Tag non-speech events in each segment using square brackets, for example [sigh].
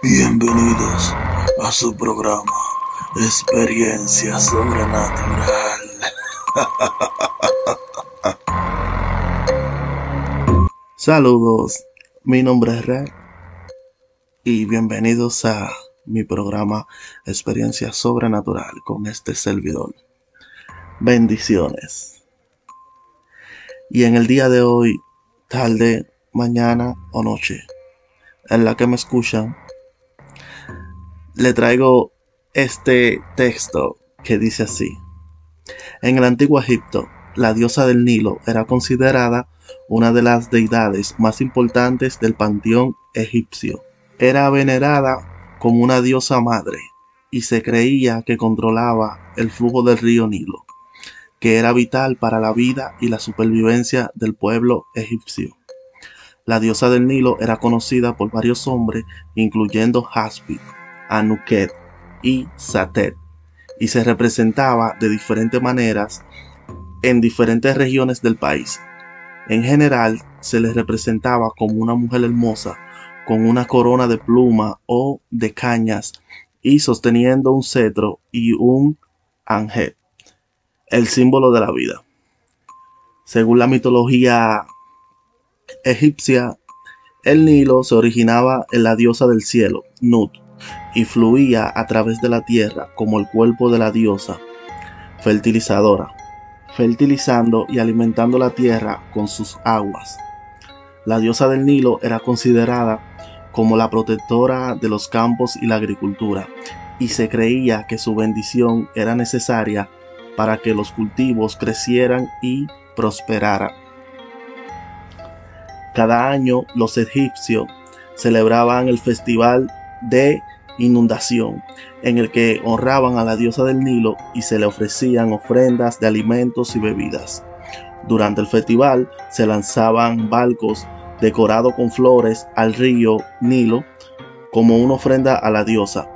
Bienvenidos a su programa Experiencia Sobrenatural. [laughs] Saludos, mi nombre es Red y bienvenidos a mi programa Experiencia Sobrenatural con este servidor. Bendiciones. Y en el día de hoy, tarde, mañana o noche, en la que me escuchan, le traigo este texto que dice así. En el antiguo Egipto, la diosa del Nilo era considerada una de las deidades más importantes del panteón egipcio. Era venerada como una diosa madre y se creía que controlaba el flujo del río Nilo, que era vital para la vida y la supervivencia del pueblo egipcio. La diosa del Nilo era conocida por varios hombres, incluyendo Haspi, Anuket y Satet, y se representaba de diferentes maneras en diferentes regiones del país. En general, se les representaba como una mujer hermosa, con una corona de pluma o de cañas y sosteniendo un cetro y un ángel, el símbolo de la vida. Según la mitología egipcia, el Nilo se originaba en la diosa del cielo, Nut, y fluía a través de la tierra como el cuerpo de la diosa fertilizadora, fertilizando y alimentando la tierra con sus aguas. La diosa del Nilo era considerada como la protectora de los campos y la agricultura, y se creía que su bendición era necesaria para que los cultivos crecieran y prosperaran. Cada año los egipcios celebraban el festival de inundación, en el que honraban a la diosa del Nilo y se le ofrecían ofrendas de alimentos y bebidas. Durante el festival se lanzaban barcos decorados con flores al río Nilo como una ofrenda a la diosa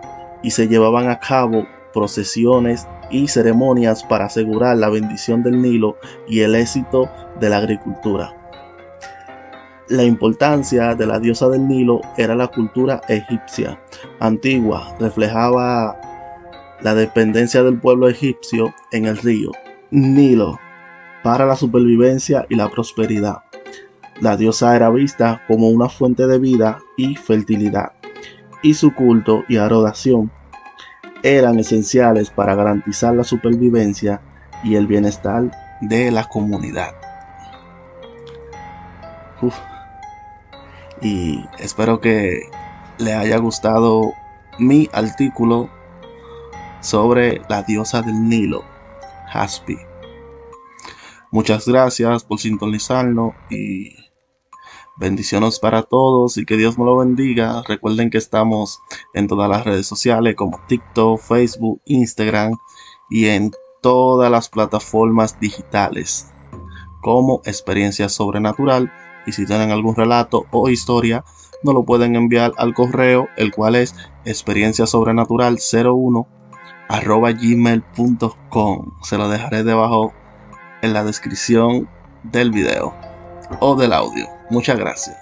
y se llevaban a cabo procesiones y ceremonias para asegurar la bendición del Nilo y el éxito de la agricultura. La importancia de la diosa del Nilo era la cultura egipcia. Antigua, reflejaba la dependencia del pueblo egipcio en el río Nilo para la supervivencia y la prosperidad. La diosa era vista como una fuente de vida y fertilidad, y su culto y adoración eran esenciales para garantizar la supervivencia y el bienestar de la comunidad y espero que le haya gustado mi artículo sobre la diosa del Nilo, Haspi. Muchas gracias por sintonizarnos y bendiciones para todos y que Dios me lo bendiga. Recuerden que estamos en todas las redes sociales como TikTok, Facebook, Instagram y en todas las plataformas digitales como Experiencia Sobrenatural y si tienen algún relato o historia, nos lo pueden enviar al correo, el cual es experienciasobrenatural01 arroba gmail.com. Se lo dejaré debajo en la descripción del video o del audio. Muchas gracias.